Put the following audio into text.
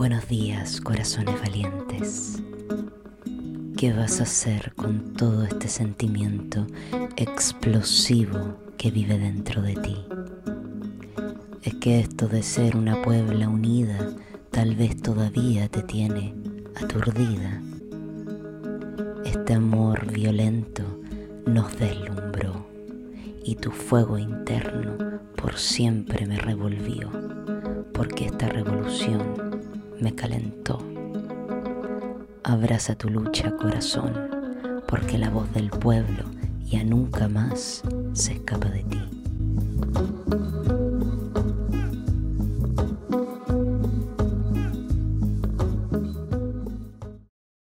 Buenos días, corazones valientes. ¿Qué vas a hacer con todo este sentimiento explosivo que vive dentro de ti? Es que esto de ser una Puebla unida tal vez todavía te tiene aturdida. Este amor violento nos deslumbró y tu fuego interno por siempre me revolvió, porque esta revolución me calentó. Abraza tu lucha, corazón, porque la voz del pueblo ya nunca más se escapa de ti.